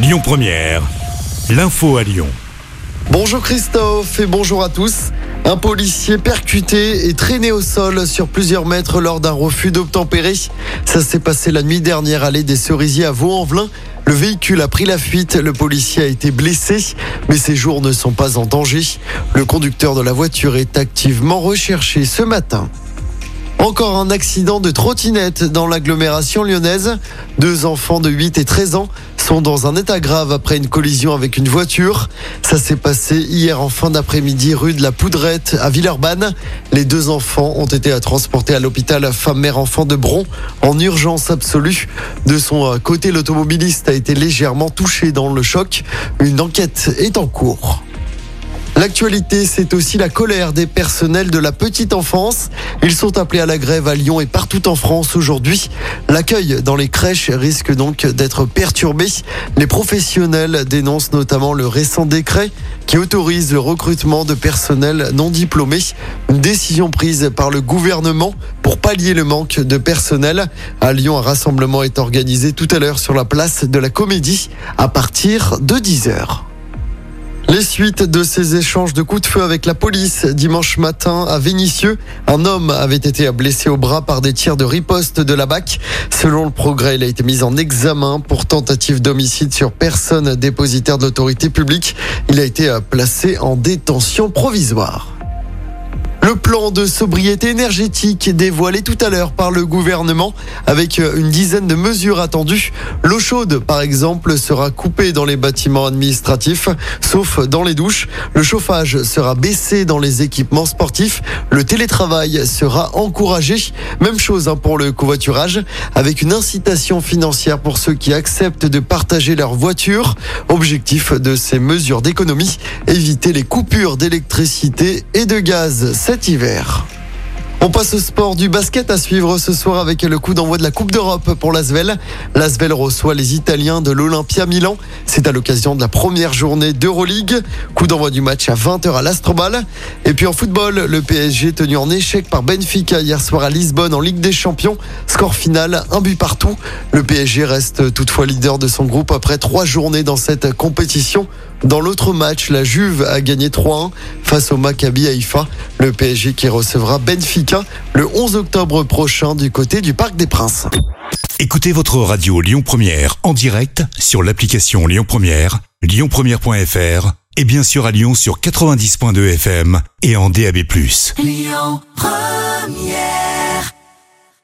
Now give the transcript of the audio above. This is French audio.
Lyon Première, l'info à Lyon. Bonjour Christophe et bonjour à tous. Un policier percuté et traîné au sol sur plusieurs mètres lors d'un refus d'obtempérer. Ça s'est passé la nuit dernière à l'allée des Cerisiers à Vaux-en-Velin. Le véhicule a pris la fuite, le policier a été blessé, mais ses jours ne sont pas en danger. Le conducteur de la voiture est activement recherché ce matin. Encore un accident de trottinette dans l'agglomération lyonnaise. Deux enfants de 8 et 13 ans sont dans un état grave après une collision avec une voiture. Ça s'est passé hier en fin d'après-midi rue de la Poudrette à Villeurbanne. Les deux enfants ont été transportés à l'hôpital femme-mère-enfant de Bron en urgence absolue. De son côté, l'automobiliste a été légèrement touché dans le choc. Une enquête est en cours. L'actualité, c'est aussi la colère des personnels de la petite enfance. Ils sont appelés à la grève à Lyon et partout en France aujourd'hui. L'accueil dans les crèches risque donc d'être perturbé. Les professionnels dénoncent notamment le récent décret qui autorise le recrutement de personnel non diplômé. Une décision prise par le gouvernement pour pallier le manque de personnel. À Lyon, un rassemblement est organisé tout à l'heure sur la place de la Comédie à partir de 10h. Les suites de ces échanges de coups de feu avec la police dimanche matin à Vénissieux, un homme avait été blessé au bras par des tirs de riposte de la BAC. Selon le progrès, il a été mis en examen pour tentative d'homicide sur personne dépositaire de l'autorité publique. Il a été placé en détention provisoire. Le plan de sobriété énergétique dévoilé tout à l'heure par le gouvernement avec une dizaine de mesures attendues. L'eau chaude, par exemple, sera coupée dans les bâtiments administratifs, sauf dans les douches. Le chauffage sera baissé dans les équipements sportifs. Le télétravail sera encouragé. Même chose hein, pour le covoiturage, avec une incitation financière pour ceux qui acceptent de partager leur voiture. Objectif de ces mesures d'économie, éviter les coupures d'électricité et de gaz hiver. On passe au sport du basket à suivre ce soir avec le coup d'envoi de la Coupe d'Europe pour l'Asvel. L'Asvel reçoit les Italiens de l'Olympia Milan. C'est à l'occasion de la première journée d'Euroleague. Coup d'envoi du match à 20h à l'Astrobal. Et puis en football, le PSG tenu en échec par Benfica hier soir à Lisbonne en Ligue des Champions. Score final, un but partout. Le PSG reste toutefois leader de son groupe après trois journées dans cette compétition. Dans l'autre match, la Juve a gagné 3-1 face au Maccabi Haïfa. Le PSG qui recevra Benfica le 11 octobre prochain du côté du Parc des Princes. Écoutez votre radio Lyon Première en direct sur l'application Lyon Première, lyonpremière.fr et bien sûr à Lyon sur 90.2 FM et en DAB+. Lyon Première